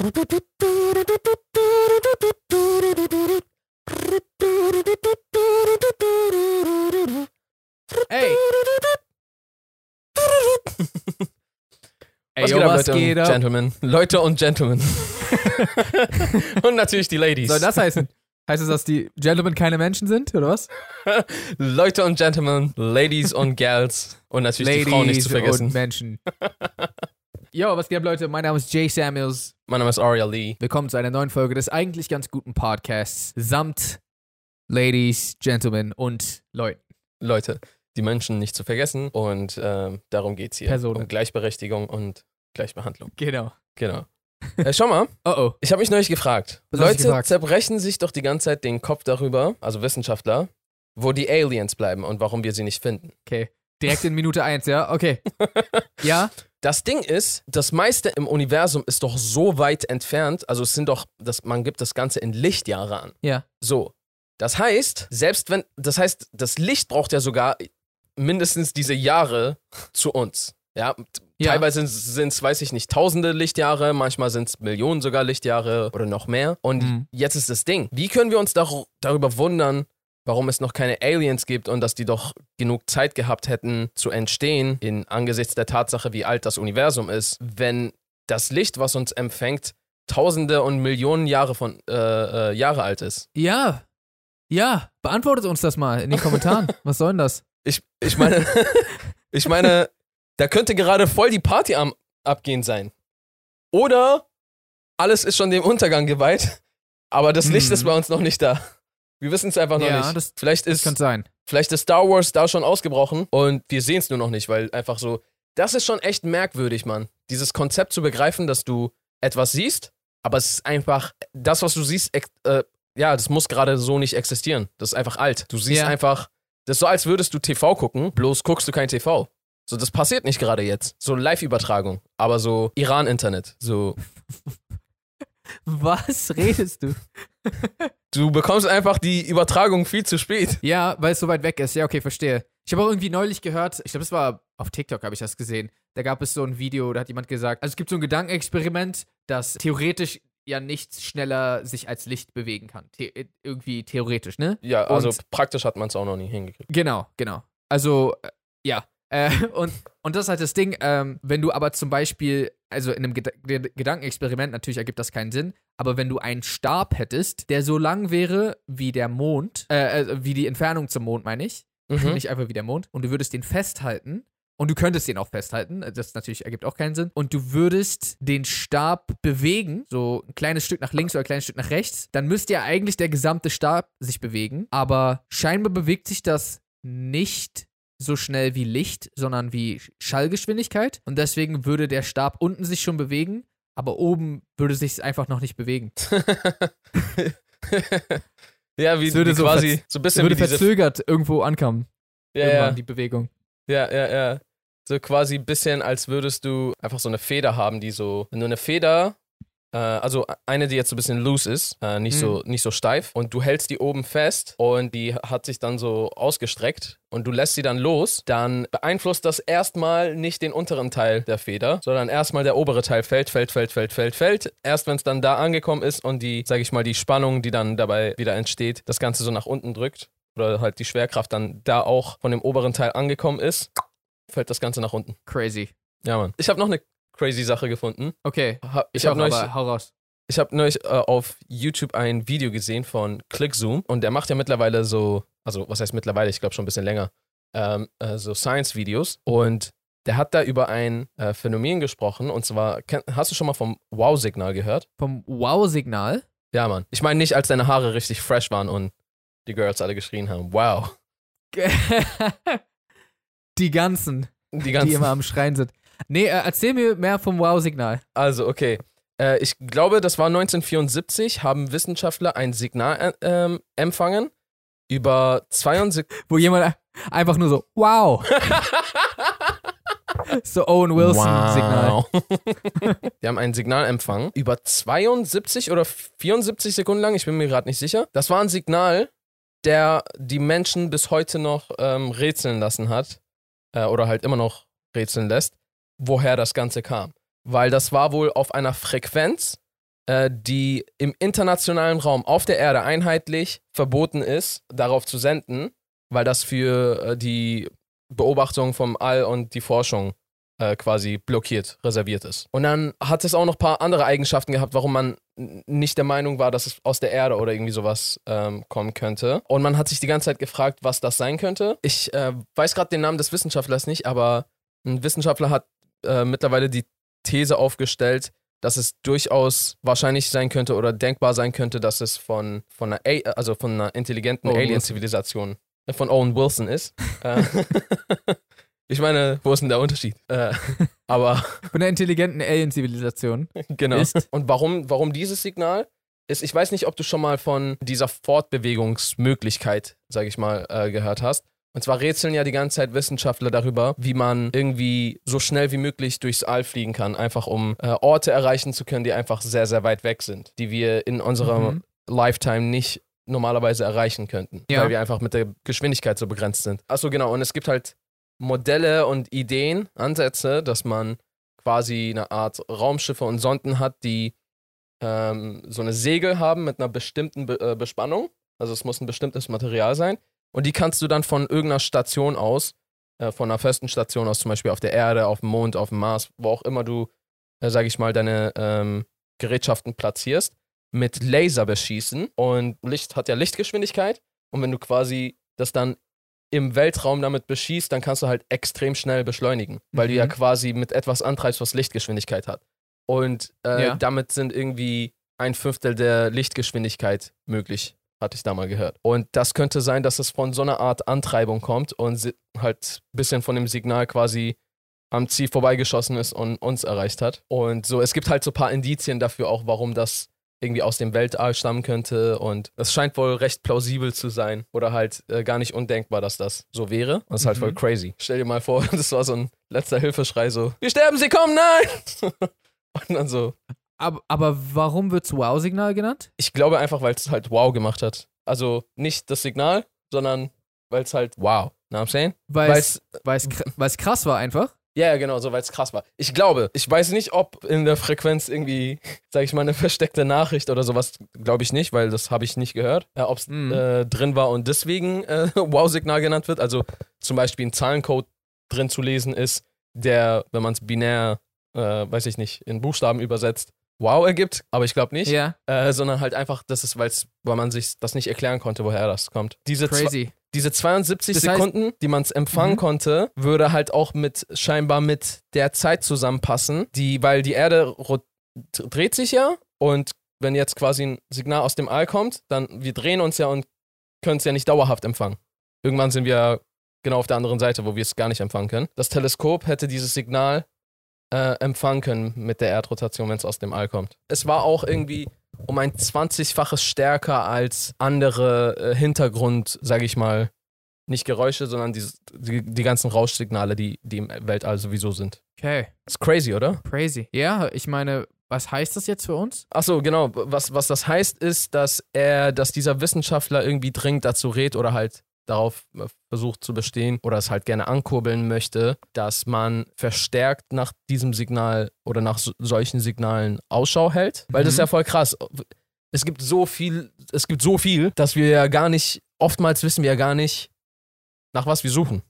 Ey. Ey, Was yo, geht ab, was Leute geht und ab? Gentlemen? Leute und Gentlemen. und natürlich die Ladies. Soll das heißen? Heißt es, dass die Gentlemen keine Menschen sind, oder was? Leute und Gentlemen, Ladies und Gals und natürlich die Frauen nicht zu und vergessen. Menschen. Yo, was geht ab, Leute? Mein Name ist Jay Samuels. Mein Name ist Aria Lee. Willkommen zu einer neuen Folge des eigentlich ganz guten Podcasts samt Ladies, Gentlemen und Leuten. Leute, die Menschen nicht zu vergessen und ähm, darum geht's hier. Personen. Um Gleichberechtigung und Gleichbehandlung. Genau. Genau. Äh, schau mal, Oh oh. ich habe mich neulich gefragt. Was Leute gefragt? zerbrechen sich doch die ganze Zeit den Kopf darüber, also Wissenschaftler, wo die Aliens bleiben und warum wir sie nicht finden. Okay. Direkt in Minute 1, ja? Okay. Ja? Das Ding ist, das meiste im Universum ist doch so weit entfernt, also es sind doch, das, man gibt das Ganze in Lichtjahre an. Ja. So. Das heißt, selbst wenn, das heißt, das Licht braucht ja sogar mindestens diese Jahre zu uns. Ja, Ja. teilweise sind es, weiß ich nicht, tausende Lichtjahre, manchmal sind es Millionen sogar Lichtjahre oder noch mehr. Und Mhm. jetzt ist das Ding. Wie können wir uns dar darüber wundern, warum es noch keine Aliens gibt und dass die doch genug Zeit gehabt hätten zu entstehen, in angesichts der Tatsache, wie alt das Universum ist, wenn das Licht, was uns empfängt, tausende und Millionen Jahre von äh, äh, Jahre alt ist. Ja. Ja. Beantwortet uns das mal in den Kommentaren. Was soll denn das? Ich, ich meine, ich meine, da könnte gerade voll die Party am abgehen sein. Oder alles ist schon dem Untergang geweiht, aber das Licht Mhm. ist bei uns noch nicht da. Wir wissen es einfach noch Ja, nicht. das- vielleicht, Das ist, kann sein. vielleicht ist Star Wars da schon ausgebrochen und wir sehen es nur noch nicht, weil einfach so, das ist schon echt merkwürdig, Mann. Dieses Konzept zu begreifen, dass du etwas siehst, aber es ist einfach, das, was du siehst, äh, ja, das muss gerade so nicht existieren. Das ist einfach alt. Du siehst Ja. einfach, das ist so, als würdest du TV gucken, bloß guckst du kein TV. So, das passiert nicht gerade jetzt. So Live-Übertragung, aber so Iran-Internet. So, Was redest du? Du bekommst einfach die Übertragung viel zu spät. Ja, weil es so weit weg ist. Ja, okay, verstehe. Ich habe auch irgendwie neulich gehört, ich glaube, es war auf TikTok, habe ich das gesehen. Da gab es so ein Video, da hat jemand gesagt, also es gibt so ein Gedankenexperiment, dass theoretisch ja nichts schneller sich als Licht bewegen kann. The äh, irgendwie theoretisch, ne? Ja, also Und- praktisch hat man es auch noch nie hingekriegt. Genau, genau. Also, äh, ja. Äh, und, und das ist halt das Ding, ähm, wenn du aber zum Beispiel, also in einem Ged- Gedankenexperiment, natürlich ergibt das keinen Sinn, aber wenn du einen Stab hättest, der so lang wäre wie der Mond, äh, äh, wie die Entfernung zum Mond, meine ich, Mhm. nicht einfach wie der Mond, und du würdest den festhalten, und du könntest den auch festhalten, das natürlich ergibt auch keinen Sinn, und du würdest den Stab bewegen, so ein kleines Stück nach links oder ein kleines Stück nach rechts, dann müsste ja eigentlich der gesamte Stab sich bewegen, aber scheinbar bewegt sich das nicht so schnell wie Licht, sondern wie Schallgeschwindigkeit, und deswegen würde der Stab unten sich schon bewegen, aber oben würde sich einfach noch nicht bewegen. ja, wie, Es würde wie so quasi so ein Es bisschen würde verzögert irgendwo ankommen, ja, ja, die Bewegung. ja, ja, ja. So quasi ein bisschen, als würdest du einfach so eine Feder haben, die so, wenn du eine Feder, also eine, die jetzt so ein bisschen loose ist, äh, nicht, so, nicht so steif, und du hältst die oben fest und die hat sich dann so ausgestreckt und du lässt sie dann los, dann beeinflusst das erstmal nicht den unteren Teil der Feder, sondern erstmal der obere Teil fällt, fällt, fällt, fällt, fällt, fällt. Erst wenn es dann da angekommen ist und die, sag ich mal, die Spannung, die dann dabei wieder entsteht, das Ganze so nach unten drückt oder halt die Schwerkraft dann da auch von dem oberen Teil angekommen ist, fällt das Ganze nach unten. Crazy. Ja, Mann. Ich habe noch eine crazy Sache gefunden. Okay, Ha- Ich ich habe neulich, aber hau raus. ich hab neulich äh, auf YouTube ein Video gesehen von ClickZoom und der macht ja mittlerweile so, also was heißt mittlerweile, ich glaube schon ein bisschen länger, ähm, äh, so Science-Videos und der hat da über ein äh, Phänomen gesprochen und zwar, kenn, hast du schon mal vom Wow-Signal gehört? Vom Wow-Signal. Ja, Mann. Ich meine nicht, als deine Haare richtig fresh waren und die Girls alle geschrien haben, wow. die ganzen, Die die ganzen immer am Schreien sind. Nee, äh, erzähl mir mehr vom Wow-Signal. Also, okay. Äh, ich glaube, das war 1974, haben Wissenschaftler ein Signal äh, ähm, empfangen über 72. Wo jemand einfach nur so, wow. so Owen Wilson-Signal. Die haben ein Signal empfangen über 72 oder 74 Sekunden lang, ich bin mir gerade nicht sicher. Das war ein Signal, der die Menschen bis heute noch ähm, rätseln lassen hat. Äh, oder halt immer noch rätseln lässt, woher das Ganze kam. Weil das war wohl auf einer Frequenz, äh, die im internationalen Raum auf der Erde einheitlich verboten ist, darauf zu senden, weil das für äh, die Beobachtung vom All und die Forschung äh, quasi blockiert, reserviert ist. Und dann hat es auch noch ein paar andere Eigenschaften gehabt, warum man nicht der Meinung war, dass es aus der Erde oder irgendwie sowas ähm, kommen könnte. Und man hat sich die ganze Zeit gefragt, was das sein könnte. Ich äh, weiß gerade den Namen des Wissenschaftlers nicht, aber ein Wissenschaftler hat äh, mittlerweile die These aufgestellt, dass es durchaus wahrscheinlich sein könnte oder denkbar sein könnte, dass es von, von, einer, A also von einer intelligenten. Alien-Zivilisation äh, von Owen Wilson ist. Äh, ich meine, wo ist denn der Unterschied? Äh, aber Von der intelligenten Alien-Zivilisation. genau. Ist- Und warum, warum dieses Signal ist, ich weiß nicht, ob du schon mal von dieser Fortbewegungsmöglichkeit, sage ich mal, äh, gehört hast. Und zwar rätseln ja die ganze Zeit Wissenschaftler darüber, wie man irgendwie so schnell wie möglich durchs All fliegen kann, einfach um äh, Orte erreichen zu können, die einfach sehr, sehr weit weg sind, die wir in unserer Mhm. Lifetime nicht normalerweise erreichen könnten, Ja. weil wir einfach mit der Geschwindigkeit so begrenzt sind. Achso, genau. Und es gibt halt Modelle und Ideen, Ansätze, dass man quasi eine Art Raumschiffe und Sonden hat, die ähm, so eine Segel haben mit einer bestimmten Be äh, Bespannung. Also es muss ein bestimmtes Material sein. Und die kannst du dann von irgendeiner Station aus, äh, von einer festen Station aus, zum Beispiel auf der Erde, auf dem Mond, auf dem Mars, wo auch immer du, äh, sag ich mal, deine ähm, Gerätschaften platzierst, mit Laser beschießen. Und Licht hat ja Lichtgeschwindigkeit. Und wenn du quasi das dann im Weltraum damit beschießt, dann kannst du halt extrem schnell beschleunigen, weil du Mhm. ja quasi mit etwas antreibst, was Lichtgeschwindigkeit hat. Und äh, Ja. damit sind irgendwie ein Fünftel der Lichtgeschwindigkeit möglich, hatte ich da mal gehört. Und das könnte sein, dass es von so einer Art Antreibung kommt und halt ein bisschen von dem Signal quasi am Ziel vorbeigeschossen ist und uns erreicht hat. Und so, es gibt halt so ein paar Indizien dafür auch, warum das irgendwie aus dem Weltall stammen könnte und das scheint wohl recht plausibel zu sein oder halt äh, gar nicht undenkbar, dass das so wäre. Das ist halt Mhm. voll crazy. Stell dir mal vor, das war so ein letzter Hilfeschrei so, wir sterben, sie kommen, nein! und dann so, Aber, aber warum wird's Wow-Signal genannt? ich glaube einfach, weil es halt wow gemacht hat. Also nicht das Signal, sondern weil es halt wow. What I'm saying? Weil es krass war einfach. Ja, ja, genau, so weil es krass war. Ich glaube, ich weiß nicht, ob in der Frequenz irgendwie, sag ich mal, eine versteckte Nachricht oder sowas, glaube ich nicht, weil das habe ich nicht gehört. Ja, ob es Mhm. äh, drin war und deswegen äh, Wow-Signal genannt wird. Also zum Beispiel ein Zahlencode drin zu lesen ist, der, wenn man es binär, äh, weiß ich nicht, in Buchstaben übersetzt, Wow ergibt, aber ich glaube nicht. Ja, Äh, sondern halt einfach, das ist, weil's, weil man sich das nicht erklären konnte, woher das kommt. Diese crazy. diese 72 Das heißt- Sekunden, die man es empfangen Mhm. konnte, würde halt auch mit scheinbar mit der Zeit zusammenpassen, die, weil die Erde dreht sich ja und wenn jetzt quasi ein Signal aus dem All kommt, dann wir drehen uns ja und können es ja nicht dauerhaft empfangen. Irgendwann sind wir genau auf der anderen Seite, wo wir es gar nicht empfangen können. Das Teleskop hätte dieses Signal äh, empfangen können mit der Erdrotation, wenn es aus dem All kommt. Es war auch irgendwie um ein 20-faches stärker als andere äh, Hintergrund, sage ich mal, nicht Geräusche, sondern die, die, die ganzen Rauschsignale, die, die im Weltall sowieso sind. Okay, Ist crazy, oder? crazy. Ja, ich meine, was heißt das jetzt für uns? Ach so, genau. Was, was das heißt, ist, dass er, dass dieser Wissenschaftler irgendwie dringend dazu rät oder halt darauf äh, versucht zu bestehen oder es halt gerne ankurbeln möchte, dass man verstärkt nach diesem Signal oder nach so, solchen Signalen Ausschau hält. Weil das ist Mhm. ja voll krass. Es gibt so viel, es gibt so viel, dass wir ja gar nicht, oftmals wissen wir ja gar nicht, nach was wir suchen.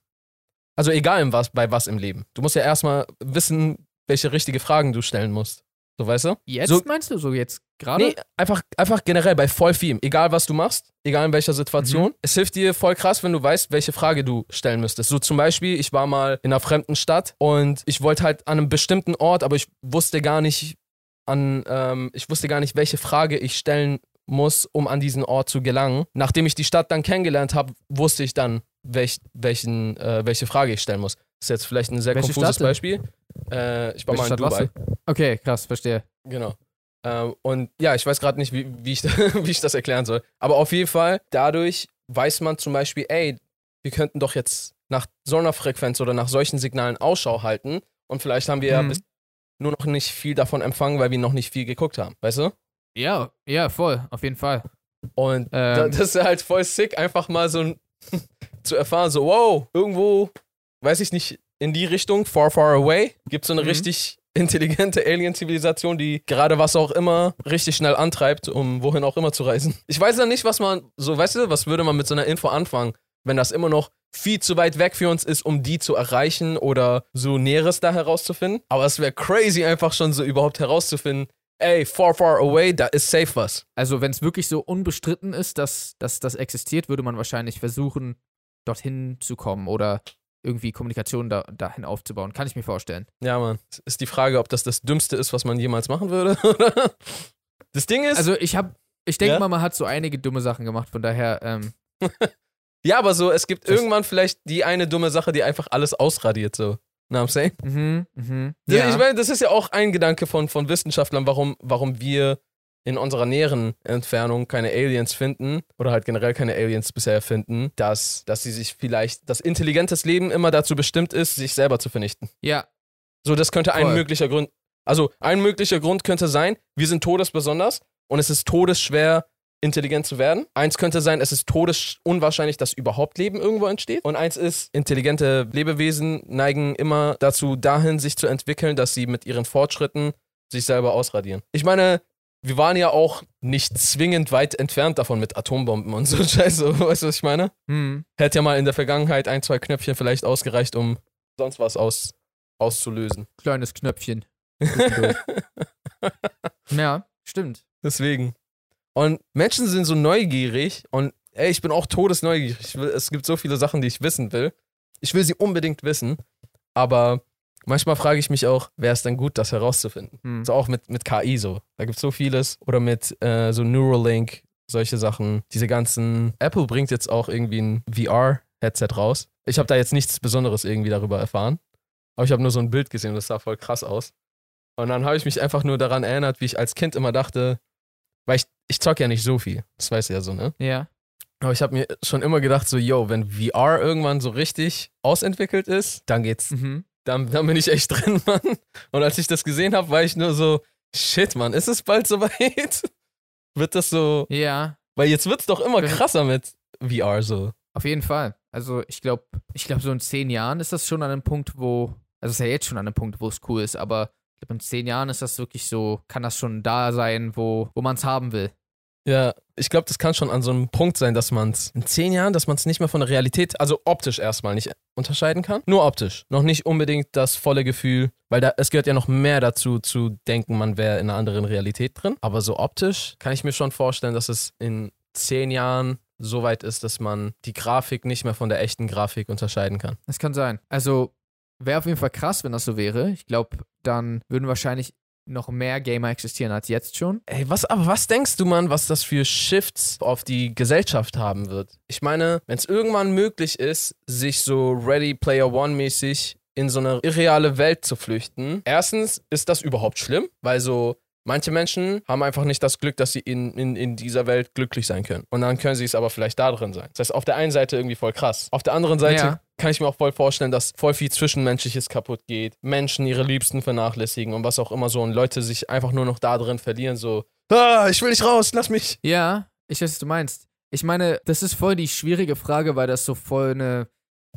Also egal im was, bei was im Leben. Du musst ja erstmal wissen, welche richtige Fragen du stellen musst. So weißt du? Jetzt So- meinst du so jetzt gerade? Nee, einfach, einfach generell bei voll vielem. Egal, was du machst, egal in welcher Situation. Es hilft dir voll krass, wenn du weißt, welche Frage du stellen müsstest. So zum Beispiel, ich war mal in einer fremden Stadt und ich wollte halt an einem bestimmten Ort, aber ich wusste gar nicht an, ähm, ich wusste gar nicht, welche Frage ich stellen muss, um an diesen Ort zu gelangen. Nachdem ich die Stadt dann kennengelernt habe, wusste ich dann, welch, welchen, äh, welche Frage ich stellen muss. Das ist jetzt vielleicht ein sehr Welche konfuses? Beispiel. Äh, ich war Welche mal in Stadt Dubai. Okay, krass, verstehe. Genau. Ähm, und ja, ich weiß gerade nicht, wie, wie, ich, wie ich das erklären soll. Aber auf jeden Fall, dadurch weiß man zum Beispiel, ey, wir könnten doch jetzt nach so einer Frequenz oder nach solchen Signalen Ausschau halten. Und vielleicht haben wir ja Mhm. nur noch nicht viel davon empfangen, weil wir noch nicht viel geguckt haben. Weißt du? Ja, ja, voll, auf jeden Fall. Und da, Ähm, das ist halt voll sick, einfach mal so ein, zu erfahren, so, wow, irgendwo, weiß ich nicht, in die Richtung, far, far away, gibt es so eine Mhm. richtig intelligente Alien-Zivilisation, die gerade was auch immer richtig schnell antreibt, um wohin auch immer zu reisen. Ich weiß ja nicht, was man, so weißt du, was würde man mit so einer Info anfangen, wenn das immer noch viel zu weit weg für uns ist, um die zu erreichen oder so Näheres da herauszufinden. Aber es wäre crazy, einfach schon so überhaupt herauszufinden, ey, far, far away, da ist safe was. Also, wenn es wirklich so unbestritten ist, dass, dass das existiert, würde man wahrscheinlich versuchen, dorthin zu kommen oder irgendwie Kommunikation da, dahin aufzubauen. Kann ich mir vorstellen. Ja, Mann. Ist die Frage, ob das das Dümmste ist, was man jemals machen würde. das Ding ist. Also, ich habe, ich denke Ja? mal, man hat so einige dumme Sachen gemacht, von daher, ähm, ja, aber so, es gibt irgendwann vielleicht die eine dumme Sache, die einfach alles ausradiert, so. Na, I'm saying? mhm, mhm. Das- Ja. Ich meine, das ist ja auch ein Gedanke von, von Wissenschaftlern, warum, warum wir in unserer näheren Entfernung keine Aliens finden oder halt generell keine Aliens bisher finden, dass, dass sie sich vielleicht, dass intelligentes Leben immer dazu bestimmt ist, sich selber zu vernichten. ja, So, das könnte ein Voll. möglicher Grund. Also, ein möglicher Grund könnte sein, wir sind todesbesonders und es ist todesschwer, intelligent zu werden. Eins könnte sein, es ist todesunwahrscheinlich, dass überhaupt Leben irgendwo entsteht. Und eins ist, intelligente Lebewesen neigen immer dazu, dahin sich zu entwickeln, dass sie mit ihren Fortschritten sich selber ausradieren. Ich meine, wir waren ja auch nicht zwingend weit entfernt davon mit Atombomben und so Scheiße. Weißt du, was ich meine? hm. Hätte ja mal in der Vergangenheit ein, zwei Knöpfchen vielleicht ausgereicht, um sonst was aus, auszulösen. kleines Knöpfchen. Ja, stimmt. Deswegen. Und Menschen sind so neugierig und ey, ich bin auch todesneugierig. Will, es gibt so viele Sachen, die ich wissen will. Ich will sie unbedingt wissen, aber manchmal frage ich mich auch, wäre es denn gut, das herauszufinden? Hm. So auch mit, mit KI so. Da gibt es so vieles. Oder mit äh, so Neuralink, solche Sachen. Diese ganzen. Apple bringt jetzt auch irgendwie ein VR-Headset raus. Ich habe da jetzt nichts Besonderes irgendwie darüber erfahren. Aber ich habe nur so ein Bild gesehen und das sah voll krass aus. Und dann habe ich mich einfach nur daran erinnert, wie ich als Kind immer dachte, weil ich, ich zock ja nicht so viel. Das weißt du ja so, ne? Ja. Aber ich habe mir schon immer gedacht, so, yo, wenn VR irgendwann so richtig ausentwickelt ist, dann geht's Mhm. Dann, dann bin ich echt drin, Mann. Und als ich das gesehen habe, war ich nur so, shit, Mann, ist es bald soweit? Wird das so, Ja, weil jetzt wird's doch immer krasser mit VR so. auf jeden Fall. Also ich glaube, ich glaube, so in zehn Jahren ist das schon an einem Punkt, wo, also es ist ja jetzt schon an einem Punkt, wo es cool ist, aber ich glaube, in zehn Jahren ist das wirklich so, kann das schon da sein, wo, wo man es haben will. Ja, ich glaube, das kann schon an so einem Punkt sein, dass man es in zehn Jahren, dass man es nicht mehr von der Realität, also optisch erstmal nicht unterscheiden kann. Nur optisch. Noch nicht unbedingt das volle Gefühl, weil da, es gehört ja noch mehr dazu, zu denken, man wäre in einer anderen Realität drin. Aber so optisch kann ich mir schon vorstellen, dass es in zehn Jahren so weit ist, dass man die Grafik nicht mehr von der echten Grafik unterscheiden kann. Das kann sein. Also wäre auf jeden Fall krass, wenn das so wäre. Ich glaube, dann würden wahrscheinlich noch mehr Gamer existieren als jetzt schon. Ey, was, aber was denkst du, Mann, was das für Shifts auf die Gesellschaft haben wird? Ich meine, wenn es irgendwann möglich ist, sich so Ready Player One mäßig in so eine irreale Welt zu flüchten, erstens ist das überhaupt schlimm, weil so manche Menschen haben einfach nicht das Glück, dass sie in, in, in dieser Welt glücklich sein können. Und dann können sie es aber vielleicht da drin sein. Das heißt, auf der einen Seite irgendwie voll krass. Auf der anderen Seite Ja. Kann ich mir auch voll vorstellen, dass voll viel Zwischenmenschliches kaputt geht, Menschen ihre Liebsten vernachlässigen und was auch immer so und Leute sich einfach nur noch da drin verlieren, so, ah, ich will nicht raus, lass mich. Ja, ich weiß, was du meinst. Ich meine, das ist voll die schwierige Frage, weil das so voll eine,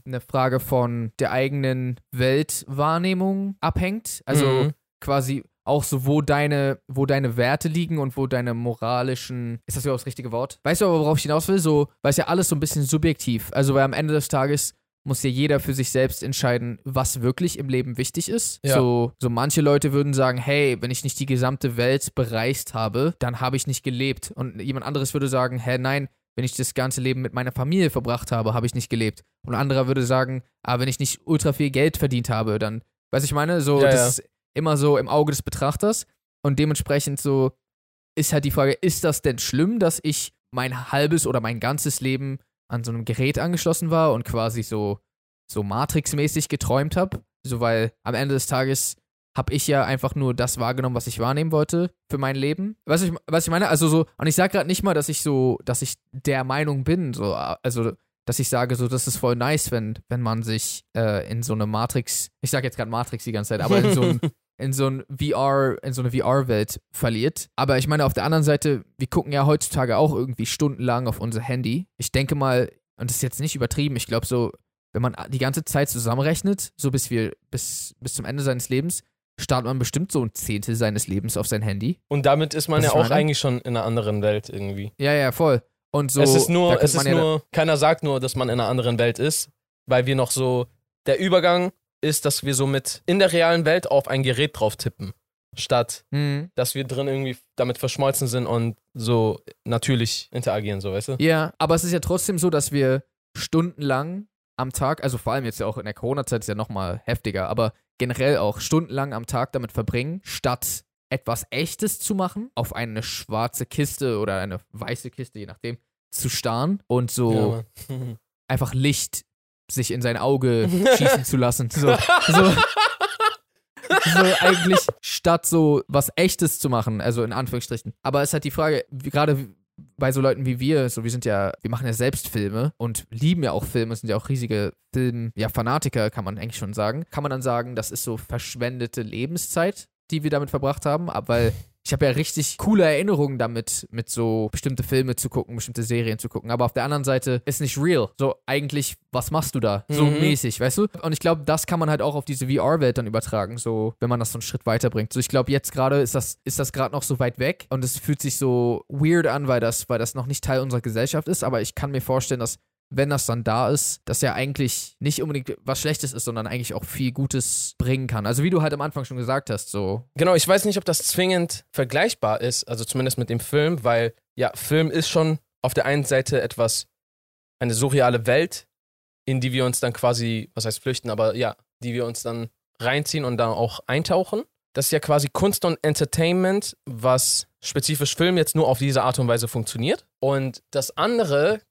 eine Frage von der eigenen Weltwahrnehmung abhängt. Also Mhm. quasi auch so, wo deine, wo deine Werte liegen und wo deine moralischen. Ist das überhaupt das richtige Wort? Weißt du aber, worauf ich hinaus will? So, weil es ja alles so ein bisschen subjektiv. Also, weil am Ende des Tages muss ja jeder für sich selbst entscheiden, was wirklich im Leben wichtig ist. Ja. So, so manche Leute würden sagen, hey, wenn ich nicht die gesamte Welt bereist habe, dann habe ich nicht gelebt. Und jemand anderes würde sagen, hä, nein, wenn ich das ganze Leben mit meiner Familie verbracht habe, habe ich nicht gelebt. Und ein anderer würde sagen, ah, wenn ich nicht ultra viel Geld verdient habe, dann, weiß ich meine, so, Ja, das ja. ist immer so im Auge des Betrachters. Und dementsprechend so ist halt die Frage, ist das denn schlimm, dass ich mein halbes oder mein ganzes Leben an so einem Gerät angeschlossen war und quasi so, so Matrix-mäßig geträumt habe? So, weil am Ende des Tages habe ich ja einfach nur das wahrgenommen, was ich wahrnehmen wollte für mein Leben. Was ich, was ich meine, also so, und ich sage gerade nicht mal, dass ich so, dass ich der Meinung bin, so, also, dass ich sage, so, das ist voll nice, wenn, wenn man sich äh, in so eine Matrix, ich sage jetzt gerade Matrix die ganze Zeit, aber in so ein, in so ein VR, in so eine VR-Welt verliert. Aber ich meine, auf der anderen Seite, wir gucken ja heutzutage auch irgendwie stundenlang auf unser Handy. Ich denke mal, und das ist jetzt nicht übertrieben, ich glaube so, wenn man die ganze Zeit zusammenrechnet, so bis wir, bis, bis zum Ende seines Lebens, startet man bestimmt so ein Zehntel seines Lebens auf sein Handy. Und damit ist man Was ja auch meine? eigentlich schon in einer anderen Welt irgendwie. Ja, ja, voll. Und so. es ist nur, es ist ja- nur, keiner sagt nur, dass man in einer anderen Welt ist, weil wir noch so, der Übergang ist, dass wir so mit in der realen Welt auf ein Gerät drauf tippen, statt Mhm. dass wir drin irgendwie damit verschmolzen sind und so natürlich interagieren, so weißt du? Ja, aber es ist ja trotzdem so, dass wir stundenlang am Tag, also vor allem jetzt ja auch in der Corona-Zeit ist ja nochmal heftiger, aber generell auch stundenlang am Tag damit verbringen, statt etwas Echtes zu machen, auf eine schwarze Kiste oder eine weiße Kiste, je nachdem, zu starren und so Ja, einfach Licht sich in sein Auge schießen zu lassen. So, so, so eigentlich statt so was Echtes zu machen, also in Anführungsstrichen. Aber es ist halt die Frage, gerade bei so Leuten wie wir, so wir sind ja, wir machen ja selbst Filme und lieben ja auch Filme, sind ja auch riesige Film, ja Fanatiker, kann man eigentlich schon sagen. Kann man dann sagen, das ist so verschwendete Lebenszeit, die wir damit verbracht haben, aber weil ich habe ja richtig coole Erinnerungen damit, mit so bestimmte Filme zu gucken, bestimmte Serien zu gucken. Aber auf der anderen Seite ist nicht real. So, eigentlich, was machst du da? So Mhm. mäßig, weißt du? Und ich glaube, das kann man halt auch auf diese VR-Welt dann übertragen, so, wenn man das so einen Schritt weiterbringt. So, ich glaube, jetzt gerade ist das, ist das gerade noch so weit weg und es fühlt sich so weird an, weil das, weil das noch nicht Teil unserer Gesellschaft ist. Aber ich kann mir vorstellen, dass wenn das dann da ist, das ja eigentlich nicht unbedingt was Schlechtes ist, sondern eigentlich auch viel Gutes bringen kann. Also wie du halt am Anfang schon gesagt hast, so. Genau, ich weiß nicht, ob das zwingend vergleichbar ist, also zumindest mit dem Film, weil ja, Film ist schon auf der einen Seite etwas, eine surreale Welt, in die wir uns dann quasi, was heißt flüchten, aber ja, die wir uns dann reinziehen und dann auch eintauchen. Das ist ja quasi Kunst und Entertainment, was spezifisch Film jetzt nur auf diese Art und Weise funktioniert. Und das andere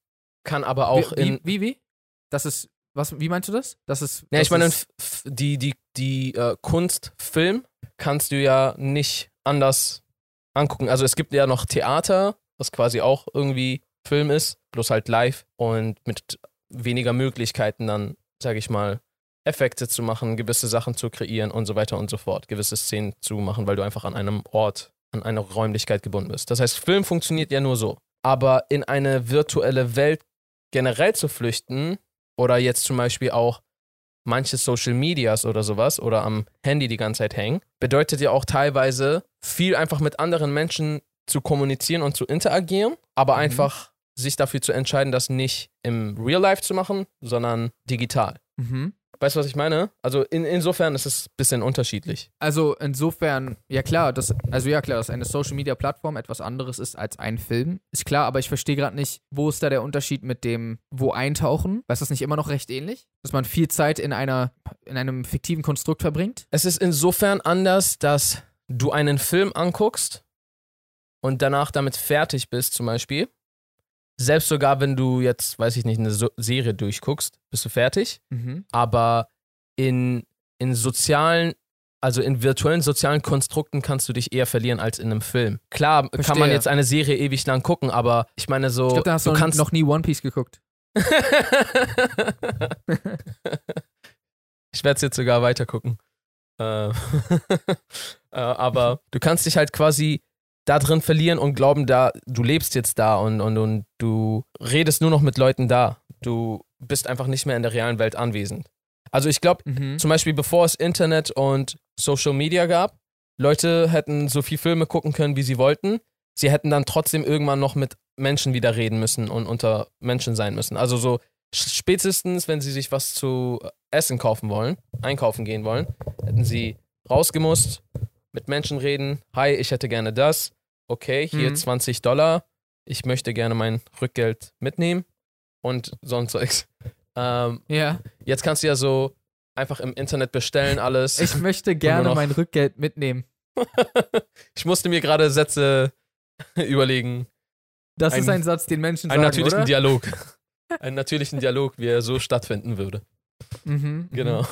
kann aber auch wie, in. wie, wie, wie? Das ist, was, wie meinst du das? Das ist. Ja, das ich meine, die, die, die äh, Kunst, Film kannst du ja nicht anders angucken. Also es gibt ja noch Theater, was quasi auch irgendwie Film ist, bloß halt live und mit weniger Möglichkeiten dann, sage ich mal, Effekte zu machen, gewisse Sachen zu kreieren und so weiter und so fort, gewisse Szenen zu machen, weil du einfach an einem Ort, an einer Räumlichkeit gebunden bist. Das heißt, Film funktioniert ja nur so. Aber in eine virtuelle Welt generell zu flüchten oder jetzt zum Beispiel auch manche Social Medias oder sowas oder am Handy die ganze Zeit hängen, bedeutet ja auch teilweise viel einfach mit anderen Menschen zu kommunizieren und zu interagieren, aber Mhm. einfach sich dafür zu entscheiden, das nicht im Real Life zu machen, sondern digital. mhm. Weißt du, was ich meine? Also in, insofern ist es ein bisschen unterschiedlich. Also insofern, ja klar, das, also ja klar, dass eine Social Media Plattform etwas anderes ist als ein Film, ist klar, aber ich verstehe gerade nicht, wo ist da der Unterschied mit dem, wo eintauchen? Ist das nicht immer noch recht ähnlich? Dass man viel Zeit in einer, in einem fiktiven Konstrukt verbringt? Es ist insofern anders, dass du einen Film anguckst und danach damit fertig bist, zum Beispiel. Selbst sogar, wenn du jetzt, weiß ich nicht, eine so Serie durchguckst, bist du fertig. Mhm. Aber in, in sozialen, also in virtuellen sozialen Konstrukten kannst du dich eher verlieren als in einem Film. Klar kann man Verstehe. jetzt eine Serie ewig lang gucken, aber ich meine so, Ich glaube, da hast du, du kannst noch nie One Piece geguckt. ich werde es jetzt sogar weiter gucken. Äh, äh, aber du kannst dich halt quasi da drin verlieren und glauben, da du lebst jetzt da und, und, und du redest nur noch mit Leuten da. Du bist einfach nicht mehr in der realen Welt anwesend. Also ich glaube, Mhm. zum Beispiel bevor es Internet und Social Media gab, Leute hätten so viel Filme gucken können, wie sie wollten. Sie hätten dann trotzdem irgendwann noch mit Menschen wieder reden müssen und unter Menschen sein müssen. Also so spätestens, wenn sie sich was zu essen kaufen wollen, einkaufen gehen wollen, hätten sie rausgemusst, mit Menschen reden. Hi, ich hätte gerne das. Okay, hier Mhm. 20 Dollar. Ich möchte gerne mein Rückgeld mitnehmen und so ein Zeugs. Ähm, Ja. Jetzt kannst du ja so einfach im Internet bestellen alles. Ich möchte gerne mein Rückgeld mitnehmen. Ich musste mir gerade Sätze überlegen. Das Ein- ist ein Satz, den Menschen Einen sagen, natürlichen oder? Dialog. Einen natürlichen Dialog, wie er so stattfinden würde. Mhm, mhm. Genau.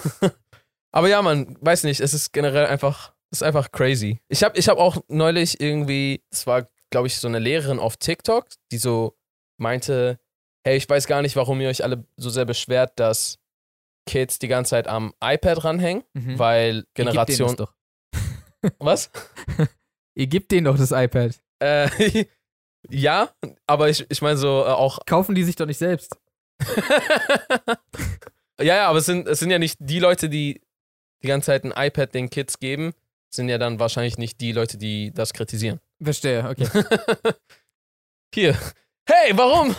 Aber ja, man, weiß nicht, es ist generell einfach, es ist einfach crazy. Ich habe ich hab auch neulich irgendwie, es war, glaube ich, so eine Lehrerin auf TikTok, die so meinte, hey, ich weiß gar nicht, warum ihr euch alle so sehr beschwert, dass Kids die ganze Zeit am iPad ranhängen, Mhm. weil Ihr Generation. das doch. Was? Ihr gebt denen doch das iPad. Äh, ja, aber ich, ich meine so äh, auch. Kaufen die sich doch nicht selbst. ja, ja, aber es sind, es sind ja nicht die Leute, die die ganze Zeit ein iPad den Kids geben, sind ja dann wahrscheinlich nicht die Leute, die das kritisieren. Verstehe, okay. Hier. Hey, warum?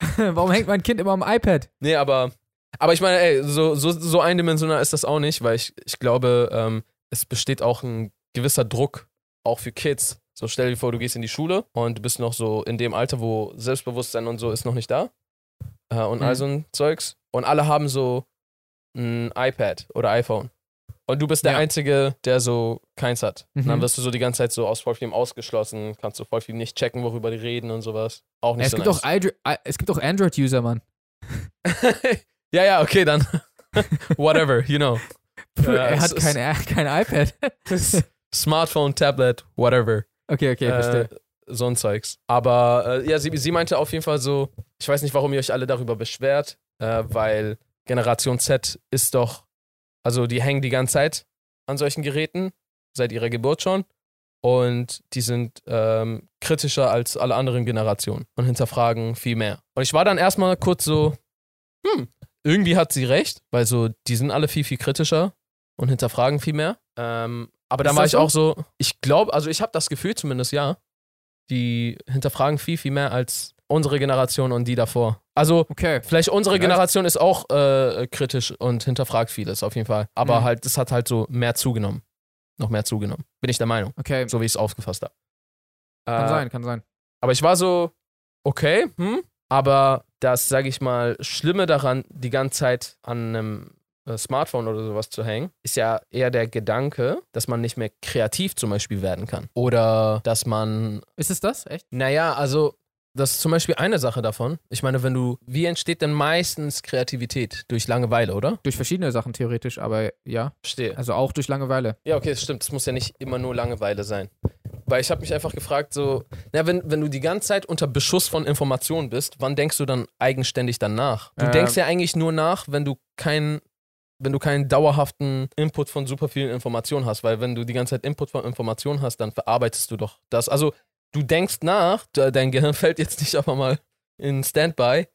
Warum hängt mein Kind immer am iPad? Nee, aber, aber ich meine, ey, so, so, so eindimensional ist das auch nicht, weil ich, ich glaube, ähm, es besteht auch ein gewisser Druck, auch für Kids. So stell dir vor, du gehst in die Schule und du bist noch so in dem Alter, wo Selbstbewusstsein und so ist noch nicht da. Äh, und all Mhm. so ein Zeugs. Und alle haben so ein iPad oder iPhone. Und du bist der Ja. Einzige, der so keins hat. Und dann Mhm. wirst du so die ganze Zeit so aus vielem ausgeschlossen, kannst du voll viel nicht checken, worüber die reden und sowas. Auch nicht es, so gibt nice. auch I- es gibt auch Android-User, Mann. ja, ja, okay, dann. Whatever, you know. Ja, er hat kein, kein iPad. Smartphone, Tablet, whatever. okay, okay, verstehe. äh, so ein Zeugs. Aber äh, ja, sie, sie meinte auf jeden Fall so, ich weiß nicht, warum ihr euch alle darüber beschwert, äh, weil Generation Z ist doch, also die hängen die ganze Zeit an solchen Geräten, seit ihrer Geburt schon. Und die sind ähm, kritischer als alle anderen Generationen und hinterfragen viel mehr. Und ich war dann erstmal kurz so, hm, irgendwie hat sie recht, weil so, die sind alle viel, viel kritischer und hinterfragen viel mehr. Ähm, aber dann Ist war ich so? auch so, ich glaube, also ich habe das Gefühl zumindest, ja, die hinterfragen viel, viel mehr als unsere Generation und die davor. Also Okay. vielleicht unsere Vielleicht. Generation ist auch äh, kritisch und hinterfragt vieles auf jeden Fall. Aber Mhm. halt, es hat halt so mehr zugenommen. Noch mehr zugenommen. Bin ich der Meinung. Okay. So wie ich es aufgefasst habe. Kann Äh, sein, kann sein. aber ich war so, okay, hm, aber das, sage ich mal, Schlimme daran, die ganze Zeit an einem äh, Smartphone oder sowas zu hängen, ist ja eher der Gedanke, dass man nicht mehr kreativ zum Beispiel werden kann. Oder dass man, Ist es das? Echt? naja, also, das ist zum Beispiel eine Sache davon. Ich meine, wenn du, wie entsteht denn meistens Kreativität? Durch Langeweile, oder? Durch verschiedene Sachen theoretisch, aber ja. Verstehe. Also auch durch Langeweile. Ja, okay, das stimmt. Es muss ja nicht immer nur Langeweile sein. Weil ich habe mich einfach gefragt, so, na, wenn, wenn du die ganze Zeit unter Beschuss von Informationen bist, wann denkst du dann eigenständig dann nach? Du Ähm. denkst ja eigentlich nur nach, wenn du keinen wenn du keinen dauerhaften Input von super vielen Informationen hast, weil wenn du die ganze Zeit Input von Informationen hast, dann verarbeitest du doch das. Also du denkst nach, de- dein Gehirn fällt jetzt nicht einfach mal in Standby,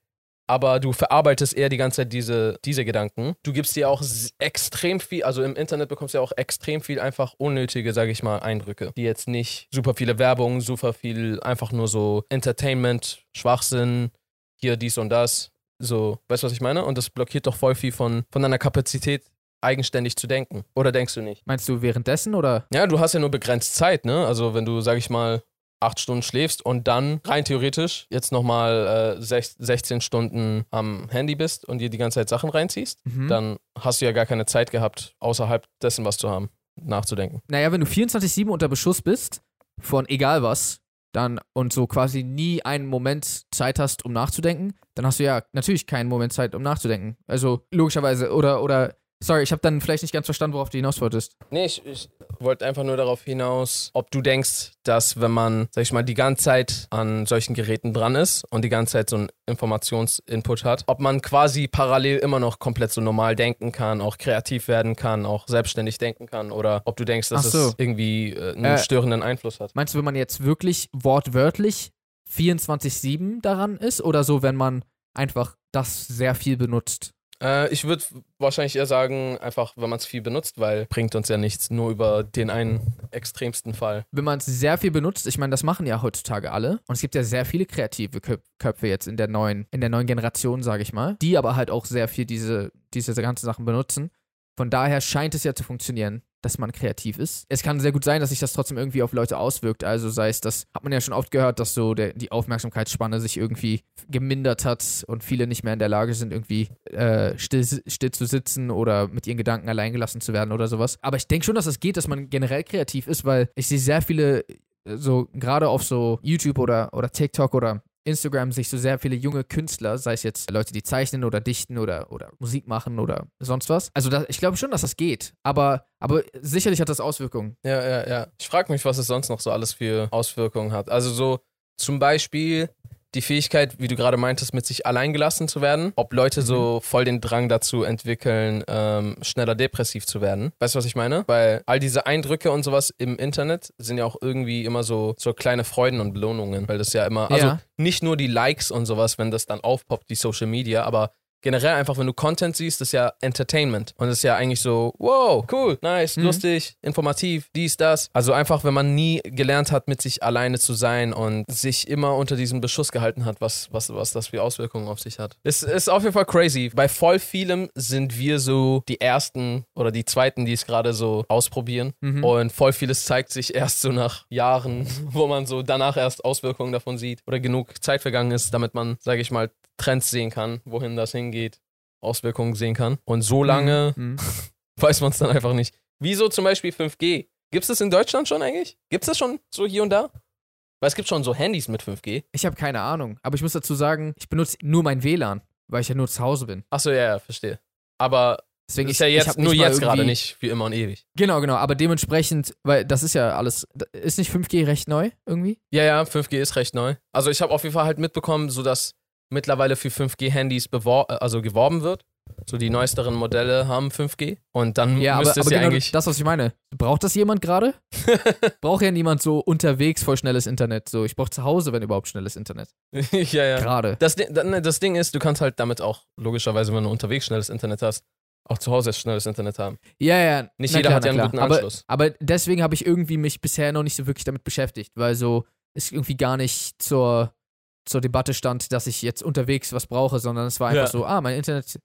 aber du verarbeitest eher die ganze Zeit diese, diese Gedanken. Du gibst dir auch extrem viel, also im Internet bekommst du ja auch extrem viel einfach unnötige, sage ich mal, Eindrücke, die jetzt nicht super viele Werbung, super viel einfach nur so Entertainment, Schwachsinn, hier dies und das, so, weißt du, was ich meine? Und das blockiert doch voll viel von, von deiner Kapazität, eigenständig zu denken. Oder denkst du nicht? Meinst du währenddessen oder? Ja, du hast ja nur begrenzt Zeit, ne? Also wenn du, sag ich mal, acht Stunden schläfst und dann rein theoretisch jetzt nochmal äh, sech- 16 Stunden am Handy bist und dir die ganze Zeit Sachen reinziehst, Mhm. dann hast du ja gar keine Zeit gehabt, außerhalb dessen was zu haben, nachzudenken. Naja, wenn du 24-7 unter Beschuss bist, von egal was, dann und so quasi nie einen Moment Zeit hast, um nachzudenken, dann hast du ja natürlich keinen Moment Zeit, um nachzudenken. Also logischerweise, oder, oder, sorry, ich habe dann vielleicht nicht ganz verstanden, worauf du hinaus wolltest. Nee, ich, ich wollte einfach nur darauf hinaus, ob du denkst, dass wenn man, sag ich mal, die ganze Zeit an solchen Geräten dran ist und die ganze Zeit so einen Informationsinput hat, ob man quasi parallel immer noch komplett so normal denken kann, auch kreativ werden kann, auch selbstständig denken kann oder ob du denkst, dass so. es irgendwie äh, einen Äh, störenden Einfluss hat. Meinst du, wenn man jetzt wirklich wortwörtlich 24-7 daran ist oder so, wenn man einfach das sehr viel benutzt? Äh, ich würde wahrscheinlich eher sagen, einfach, wenn man es viel benutzt, weil bringt uns ja nichts, nur über den einen extremsten Fall. wenn man es sehr viel benutzt, ich meine, das machen ja heutzutage alle. Und es gibt ja sehr viele kreative Köp Köpfe jetzt in der neuen, in der neuen Generation, sage ich mal, die aber halt auch sehr viel diese, diese ganzen Sachen benutzen. Von daher scheint es ja zu funktionieren, dass man kreativ ist. Es kann sehr gut sein, dass sich das trotzdem irgendwie auf Leute auswirkt. Also sei es, das hat man ja schon oft gehört, dass so der, die Aufmerksamkeitsspanne sich irgendwie gemindert hat und viele nicht mehr in der Lage sind, irgendwie äh, still, still zu sitzen oder mit ihren Gedanken allein gelassen zu werden oder sowas. Aber ich denke schon, dass es geht, dass man generell kreativ ist, weil ich sehe sehr viele, äh, so gerade auf so YouTube oder, oder TikTok oder Instagram sich so sehr viele junge Künstler, sei es jetzt Leute, die zeichnen oder dichten oder, oder Musik machen oder sonst was. Also da, ich glaube schon, dass das geht. Aber, aber sicherlich hat das Auswirkungen. Ja, ja, ja. Ich frage mich, was es sonst noch so alles für Auswirkungen hat. Also so zum Beispiel die Fähigkeit, wie du gerade meintest, mit sich allein gelassen zu werden. Ob Leute so voll den Drang dazu entwickeln, ähm, schneller depressiv zu werden. Weißt du, was ich meine? Weil all diese Eindrücke und sowas im Internet sind ja auch irgendwie immer so, so kleine Freuden und Belohnungen. Weil das ja immer, also Ja. nicht nur die Likes und sowas, wenn das dann aufpoppt, die Social Media, aber generell einfach, wenn du Content siehst, das ist ja Entertainment. Und ist ja eigentlich so, wow, cool, nice, Mhm. lustig, informativ, dies, das. Also einfach, wenn man nie gelernt hat, mit sich alleine zu sein und sich immer unter diesem Beschuss gehalten hat, was, was, was das für Auswirkungen auf sich hat. Es ist auf jeden Fall crazy. Bei voll vielem sind wir so die Ersten oder die Zweiten, die es gerade so ausprobieren. Mhm. Und voll vieles zeigt sich erst so nach Jahren, wo man so danach erst Auswirkungen davon sieht oder genug Zeit vergangen ist, damit man, sage ich mal, Trends sehen kann, wohin das hingeht, Auswirkungen sehen kann. Und so lange Mhm. weiß man es dann einfach nicht. Wieso zum Beispiel 5G? Gibt es das in Deutschland schon eigentlich? Gibt es das schon so hier und da? Weil es gibt schon so Handys mit 5G. Ich habe keine Ahnung. Aber ich muss dazu sagen, ich benutze nur mein WLAN, weil ich ja nur zu Hause bin. Achso, ja, ja, verstehe. Aber Deswegen ist ja ich, ich jetzt nur jetzt gerade nicht für immer und ewig. Genau, genau. Aber dementsprechend, weil das ist ja alles. Ist nicht 5G recht neu irgendwie? Ja, ja, 5G ist recht neu. Also ich habe auf jeden Fall halt mitbekommen, so dass mittlerweile für 5G-Handys bewor äh, also geworben wird. So die neuesteren Modelle haben 5G. Und dann Ja, aber, müsste es aber ja genau eigentlich. das, was ich meine. Braucht das jemand gerade? Braucht ja niemand so unterwegs voll schnelles Internet. So, ich brauche zu Hause, wenn überhaupt schnelles Internet. ja, ja. Gerade. Das, Ding- dann- das Ding ist, du kannst halt damit auch, logischerweise, wenn du unterwegs schnelles Internet hast, auch zu Hause schnelles Internet haben. Ja, ja. Nicht jeder klar, hat ja einen klar. guten Anschluss. Aber, aber deswegen habe ich irgendwie mich bisher noch nicht so wirklich damit beschäftigt, weil so es irgendwie gar nicht zur, zur Debatte stand, dass ich jetzt unterwegs was brauche, sondern es war einfach Ja. so, ah, mein Internet.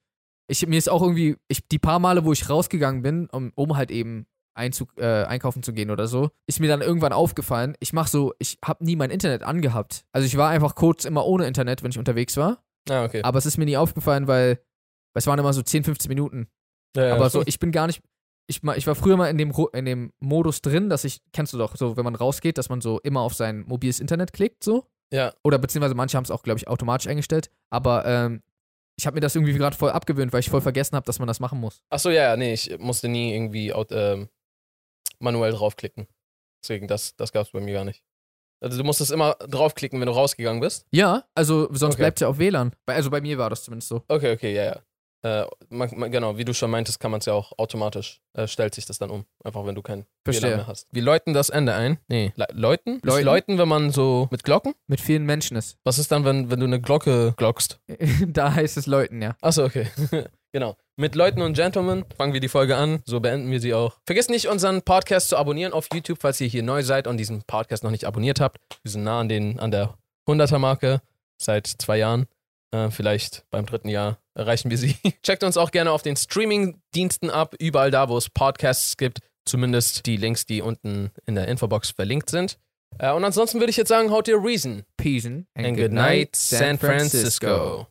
Ich, mir ist auch irgendwie, ich, die paar Male, wo ich rausgegangen bin, um, um halt eben Einzug, äh, einkaufen zu gehen oder so, ist mir dann irgendwann aufgefallen, ich mach so, ich habe nie mein Internet angehabt. Also ich war einfach kurz immer ohne Internet, wenn ich unterwegs war, Ah, okay. aber es ist mir nie aufgefallen, weil, weil es waren immer so 10, 15 Minuten. Ja, ja. Aber so, ich bin gar nicht. Ich, ich war früher mal in dem, in dem Modus drin, dass ich, kennst du doch, so, wenn man rausgeht, dass man so immer auf sein mobiles Internet klickt, so. Ja. Oder beziehungsweise manche haben es auch, glaube ich, automatisch eingestellt. Aber ähm, ich habe mir das irgendwie gerade voll abgewöhnt, weil ich voll vergessen habe, dass man das machen muss. Achso, ja, ja, nee, ich musste nie irgendwie ähm, manuell draufklicken. Deswegen, das, das gab es bei mir gar nicht. Also du musstest immer draufklicken, wenn du rausgegangen bist. Ja, also sonst Okay. bleibt es ja auf WLAN. Also bei mir war das zumindest so. Okay, okay, ja, ja. Äh, man, man, genau, wie du schon meintest, kann man es ja auch automatisch, äh, stellt sich das dann um. Einfach wenn du kein WLAN Verstehe. mehr hast. Wir läuten das Ende ein. Nee, Le läuten? Ist Läuten? läuten, wenn man so mit Glocken? Mit vielen Menschen ist. Was ist dann, wenn, wenn du eine Glocke glockst? da heißt es Leuten, ja. Achso, okay. genau. Mit Leuten und Gentlemen fangen wir die Folge an. So beenden wir sie auch. Vergesst nicht, unseren Podcast zu abonnieren auf YouTube, falls ihr hier neu seid und diesen Podcast noch nicht abonniert habt. Wir sind nah an, den, an der 100er-Marke seit zwei Jahren. Äh, vielleicht beim dritten Jahr erreichen wir sie. Checkt uns auch gerne auf den Streaming-Diensten ab. Überall da, wo es Podcasts gibt. Zumindest die Links, die unten in der Infobox verlinkt sind. Äh, und ansonsten würde ich jetzt sagen, haut ihr Reason. Peace and, And good night, San Francisco.